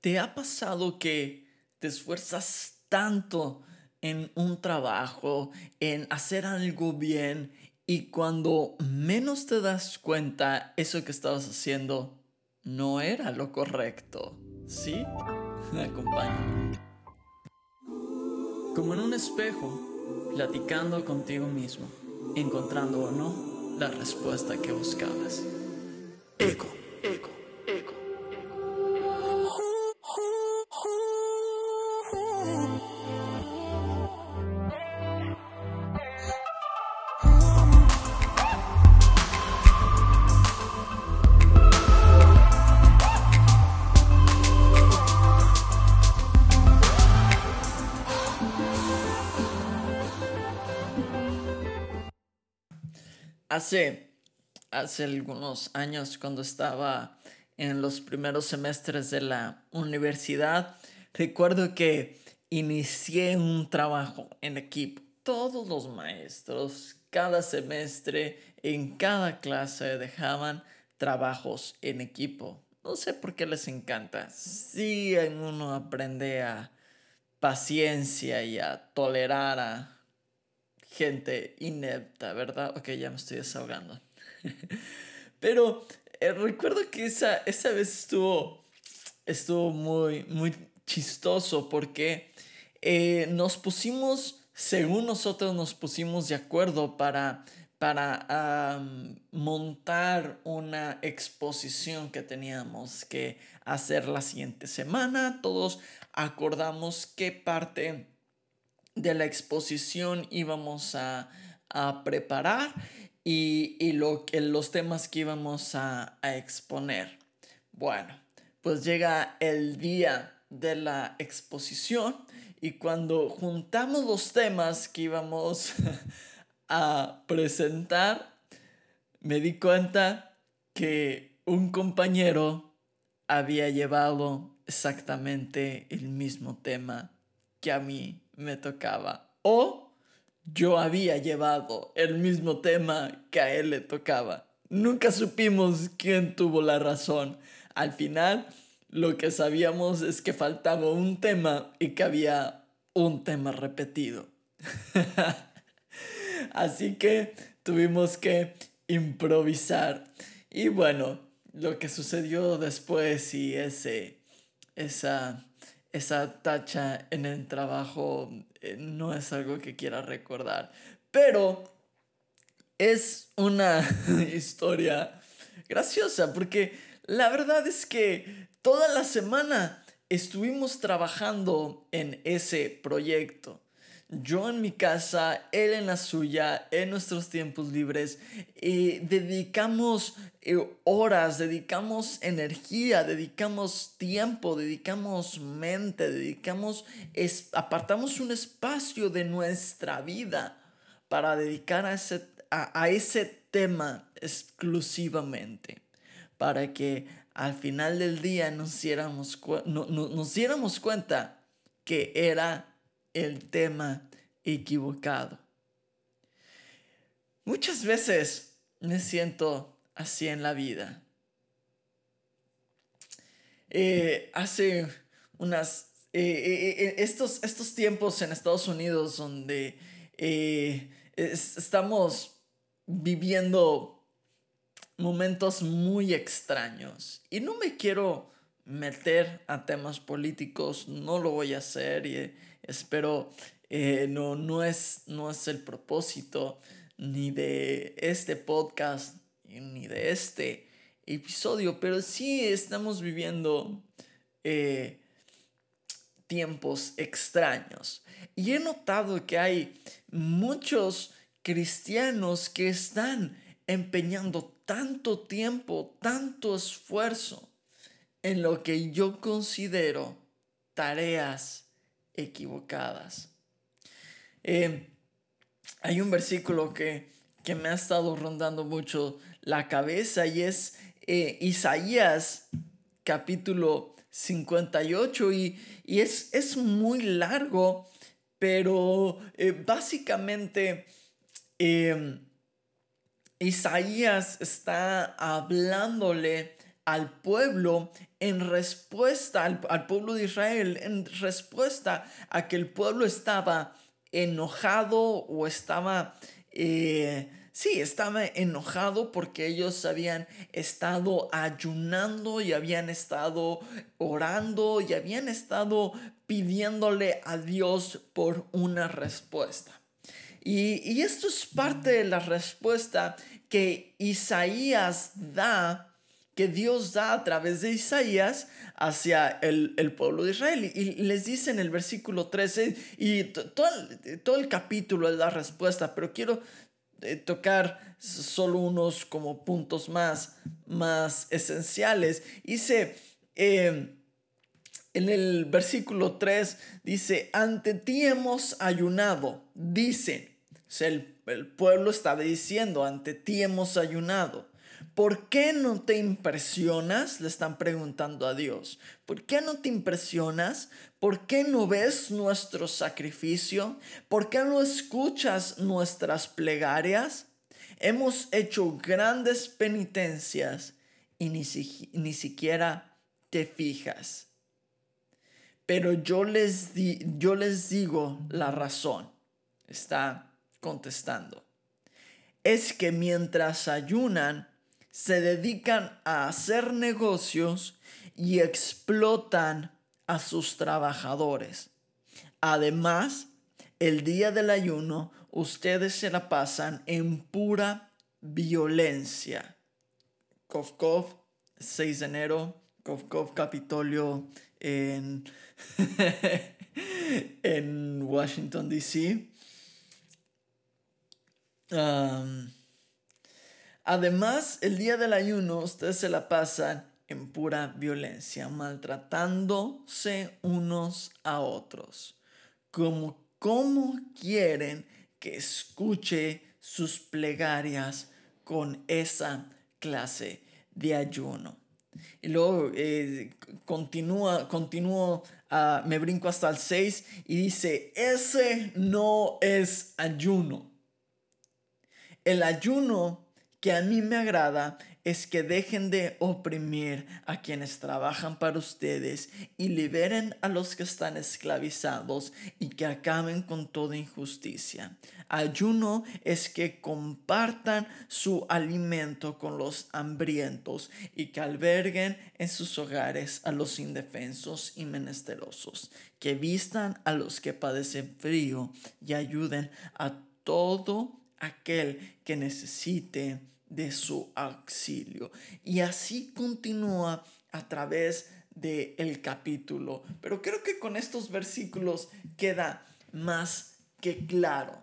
¿Te ha pasado que te esfuerzas tanto en un trabajo, en hacer algo bien y cuando menos te das cuenta, eso que estabas haciendo no era lo correcto? ¿Sí? Acompáñame. Como en un espejo, platicando contigo mismo, encontrando o no la respuesta que buscabas. Eco, eco. Hace, hace algunos años, cuando estaba en los primeros semestres de la universidad, recuerdo que inicié un trabajo en equipo. Todos los maestros, cada semestre, en cada clase dejaban trabajos en equipo. No sé por qué les encanta. Sí, uno aprende a paciencia y a tolerar a gente inepta, ¿verdad? Ok, ya me estoy desahogando. Pero eh, recuerdo que esa, esa vez estuvo, estuvo muy, muy chistoso porque eh, nos pusimos, según nosotros nos pusimos de acuerdo para, para montar una exposición que teníamos que hacer la siguiente semana. Todos acordamos qué parte de la exposición íbamos a, preparar y, lo, los temas que íbamos a, a exponer. Bueno, pues llega el día de la exposición y cuando juntamos los temas que íbamos a presentar, me di cuenta que un compañero había llevado exactamente el mismo tema que a mí me tocaba. O yo había llevado el mismo tema que a él le tocaba. Nunca supimos quién tuvo la razón. Al final, lo que sabíamos es que faltaba un tema y que había un tema repetido. Así que tuvimos que improvisar. Y bueno, lo que sucedió después y ese, esa esa tacha en el trabajo eh, no es algo que quiera recordar. Pero es una historia graciosa porque la verdad es que toda la semana estuvimos trabajando en ese proyecto yo en mi casa, él en la suya, en nuestros tiempos libres, eh, dedicamos horas, dedicamos energía, dedicamos tiempo, dedicamos mente, dedicamos, apartamos un espacio de nuestra vida para dedicar a ese, a, ese tema exclusivamente, para que al final del día nos diéramos, nos diéramos cuenta que era el tema equivocado. Muchas veces me siento así en la vida. Eh, hace unas... Eh, eh, estos, estos tiempos en Estados Unidos donde estamos viviendo momentos muy extraños y no me quiero meter a temas políticos, no lo voy a hacer y Espero eh, no, no, es, no es el propósito ni de este podcast ni de este episodio, pero sí estamos viviendo eh, tiempos extraños. Y he notado que hay muchos cristianos que están empeñando tanto tiempo, tanto esfuerzo en lo que yo considero tareas equivocadas. Eh, hay un versículo que, me ha estado rondando mucho la cabeza y es eh, Isaías capítulo 58 y, es, es, muy largo, pero eh, básicamente Isaías está hablándole al pueblo en respuesta, al, pueblo de Israel, en respuesta a que el pueblo estaba enojado o estaba... Eh, Sí, estaba enojado porque ellos habían estado ayunando y habían estado orando y habían estado pidiéndole a Dios por una respuesta. Y, esto es parte de la respuesta que Isaías da, que Dios da a través de Isaías hacia el, pueblo de Israel. Y les dice en el versículo 13, y todo, todo el capítulo es la respuesta, pero quiero tocar solo unos como puntos más, más esenciales. Dice, em, en el versículo 3, dice, ante ti hemos ayunado, dice, el, el pueblo estaba diciendo, ante ti hemos ayunado. ¿Por qué no te impresionas? Le están preguntando a Dios. ¿Por qué no te impresionas? ¿Por qué no ves nuestro sacrificio? ¿Por qué no escuchas nuestras plegarias? Hemos hecho grandes penitencias y ni, ni siquiera te fijas. Pero yo les, yo les digo la razón. Está contestando. Es que mientras ayunan, se dedican a hacer negocios y explotan a sus trabajadores. Además, el día del ayuno, ustedes se la pasan en pura violencia. Kovkov, 6 de enero, Kovkov Capitolio en, en Washington, D.C. además, el día del ayuno, ustedes se la pasan en pura violencia, maltratándose unos a otros. Como, ¿Cómo quieren que escuche sus plegarias con esa clase de ayuno? Y luego eh, continúa, continúo, ah, me brinco hasta el 6 y dice, ese no es ayuno. El ayuno que a mí me agrada es que dejen de oprimir a quienes trabajan para ustedes y liberen a los que están esclavizados y que acaben con toda injusticia. Ayuno es que compartan su alimento con los hambrientos y que alberguen en sus hogares a los indefensos y menesterosos, que vistan a los que padecen frío y ayuden a todo aquel que necesite de su auxilio. Y así continúa a través del el capítulo. Pero creo que con estos versículos queda más que claro.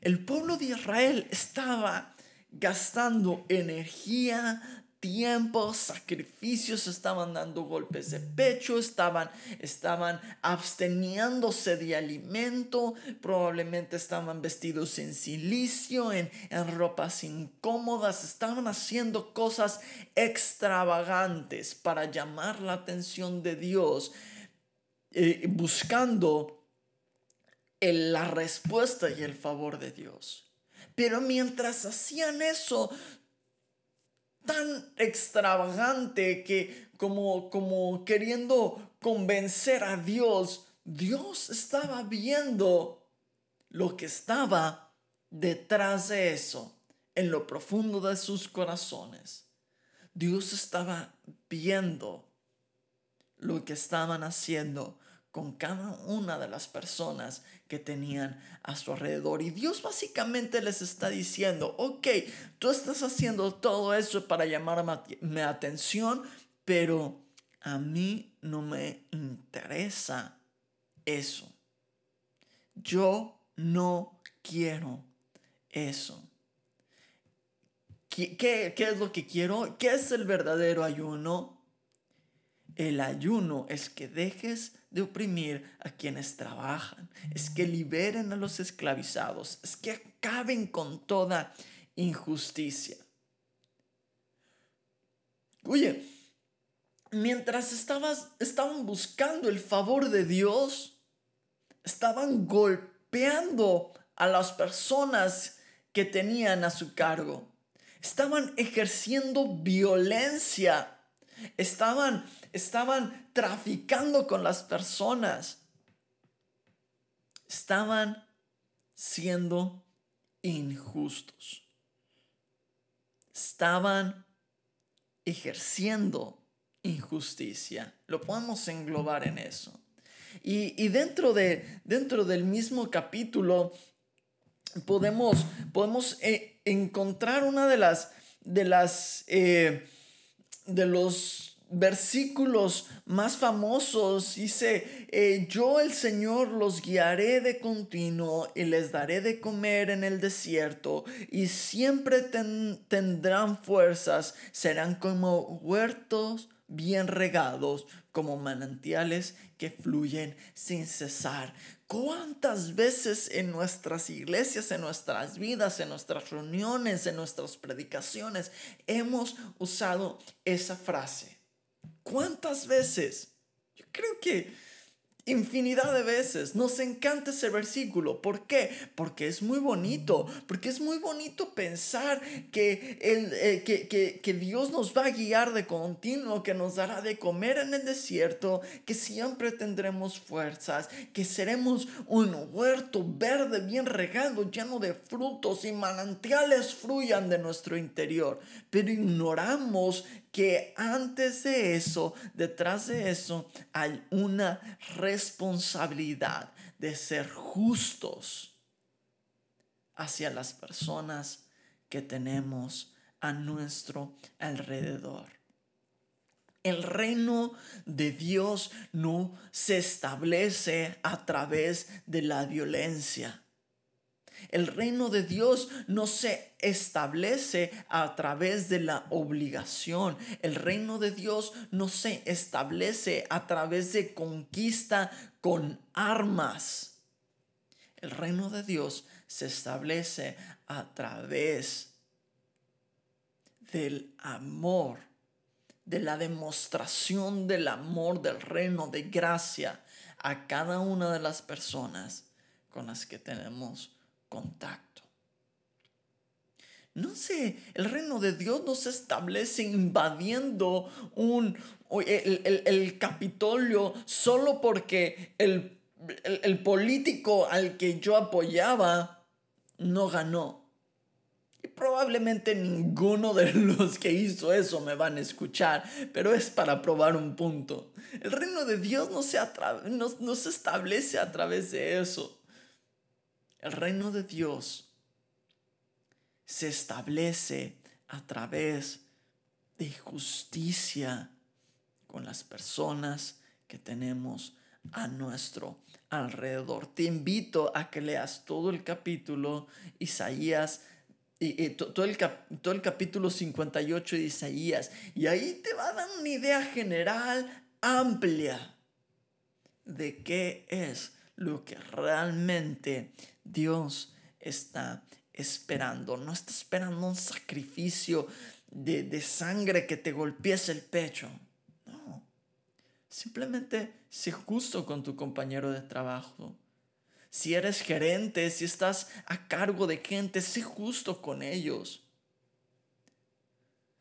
El pueblo de Israel estaba gastando energía, tiempos, sacrificios, estaban dando golpes de pecho, estaban, estaban absteniéndose de alimento, probablemente estaban vestidos en silicio, en, en ropas incómodas, estaban haciendo cosas extravagantes para llamar la atención de Dios, eh, buscando la respuesta y el favor de Dios. Pero mientras hacían eso, tan extravagante que como, como queriendo convencer a Dios, Dios estaba viendo lo que estaba detrás de eso, en lo profundo de sus corazones. Dios estaba viendo lo que estaban haciendo con cada una de las personas que tenían a su alrededor. Y Dios básicamente les está diciendo, ok, tú estás haciendo todo eso para llamar mi atención, pero a mí no me interesa eso. Yo no quiero eso. ¿Qué, qué, qué es lo que quiero? ¿Qué es el verdadero ayuno? El ayuno es que dejes de oprimir a quienes trabajan, es que liberen a los esclavizados, es que acaben con toda injusticia. Oye, mientras estabas, estaban buscando el favor de Dios, estaban golpeando a las personas que tenían a su cargo, estaban ejerciendo violencia estaban, estaban traficando con las personas, estaban siendo injustos, estaban ejerciendo injusticia. Lo podemos englobar en eso. Y, dentro, de, dentro del mismo capítulo podemos, podemos eh, encontrar una de las, de las, eh, de los versículos más famosos dice, eh, yo el Señor los guiaré de continuo y les daré de comer en el desierto y siempre tendrán fuerzas, serán como huertos bien regados, como manantiales que fluyen sin cesar. ¿Cuántas veces en nuestras iglesias, en nuestras vidas, en nuestras reuniones, en nuestras predicaciones hemos usado esa frase? ¿Cuántas veces? Yo creo que infinidad de veces. Nos encanta ese versículo. ¿Por qué? Porque es muy bonito. Porque es muy bonito pensar que, el, eh, que, que, Dios nos va a guiar de continuo, que nos dará de comer en el desierto, que siempre tendremos fuerzas, que seremos un huerto verde bien regado, lleno de frutos y manantiales fluyan de nuestro interior. Pero ignoramos que antes de eso, detrás de eso, hay una de ser justos hacia las personas que tenemos a nuestro alrededor. El reino de Dios no se establece a través de la violencia. El reino de Dios no se establece a través de la obligación. El reino de Dios no se establece a través de conquista con armas. El reino de Dios se establece a través del amor, de la demostración del amor del reino de gracia a cada una de las personas con las que tenemos contacto. No sé, el reino de Dios no se establece invadiendo un, el, Capitolio solo porque el, el político al que yo apoyaba no ganó. Y probablemente ninguno de los que hizo eso me van a escuchar, pero es para probar un punto. El reino de Dios no se, no, no se establece a través de eso. El reino de Dios se establece a través de justicia con las personas que tenemos a nuestro alrededor. Te invito a que leas todo el capítulo Isaías y, todo, el todo el capítulo 58 de Isaías y ahí te va a dar una idea general amplia de qué es lo que realmente Dios está esperando. No está esperando un sacrificio de, sangre que te golpees el pecho. No. Simplemente sé justo con tu compañero de trabajo. Si eres gerente, si estás a cargo de gente, sé justo con ellos.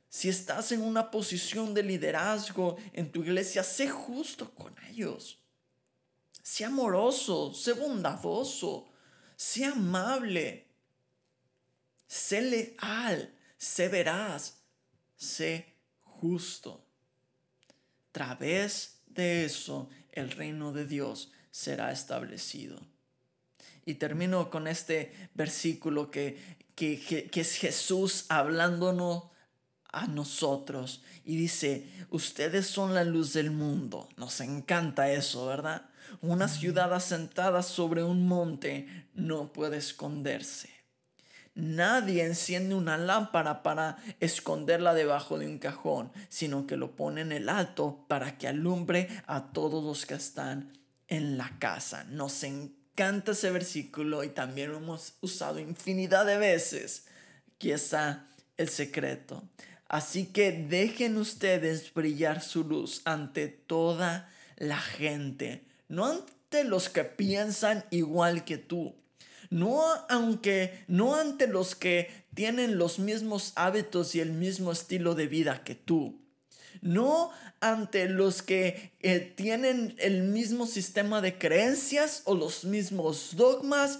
Si estás en una posición de liderazgo en tu iglesia, sé justo con ellos. Sé amoroso, sé bondadoso, sé amable, sé leal, sé veraz, sé justo. A través de eso, el reino de Dios será establecido. Y termino con este versículo que, que, que, es Jesús hablándonos a nosotros. Y dice, ustedes son la luz del mundo. Nos encanta eso, ¿verdad? Una ciudad asentada sobre un monte no puede esconderse. Nadie enciende una lámpara para esconderla debajo de un cajón, sino que lo pone en el alto para que alumbre a todos los que están en la casa. Nos encanta ese versículo y también lo hemos usado infinidad de veces. Aquí está el secreto. Así que dejen ustedes brillar su luz ante toda la gente no ante los que piensan igual que tú, no aunque no ante los que tienen los mismos hábitos y el mismo estilo de vida que tú, no ante los que eh, tienen el mismo sistema de creencias o los mismos dogmas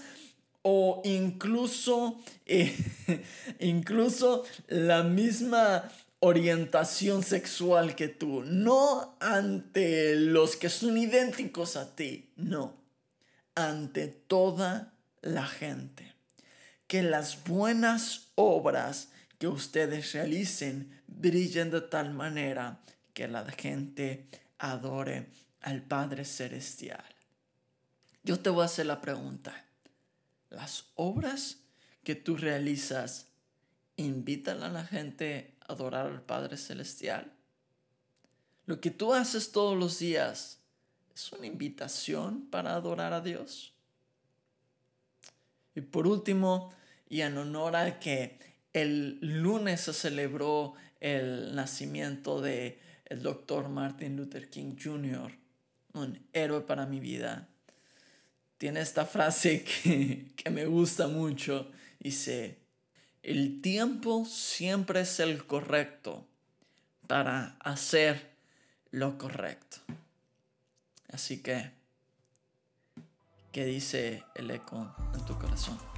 o incluso, eh, incluso la misma orientación sexual que tú, no ante los que son idénticos a ti, no, ante toda la gente. Que las buenas obras que ustedes realicen brillen de tal manera que la gente adore al Padre Celestial. Yo te voy a hacer la pregunta. ¿Las obras que tú realizas invitan a la gente adorar al Padre Celestial? Lo que tú haces todos los días es una invitación para adorar a Dios. Y por último, y en honor a que el lunes se celebró el nacimiento de el doctor Martin Luther King Jr., un héroe para mi vida. Tiene esta frase que, que me gusta mucho. Dice, el tiempo siempre es el correcto para hacer lo correcto. Así que, ¿qué dice el eco en tu corazón?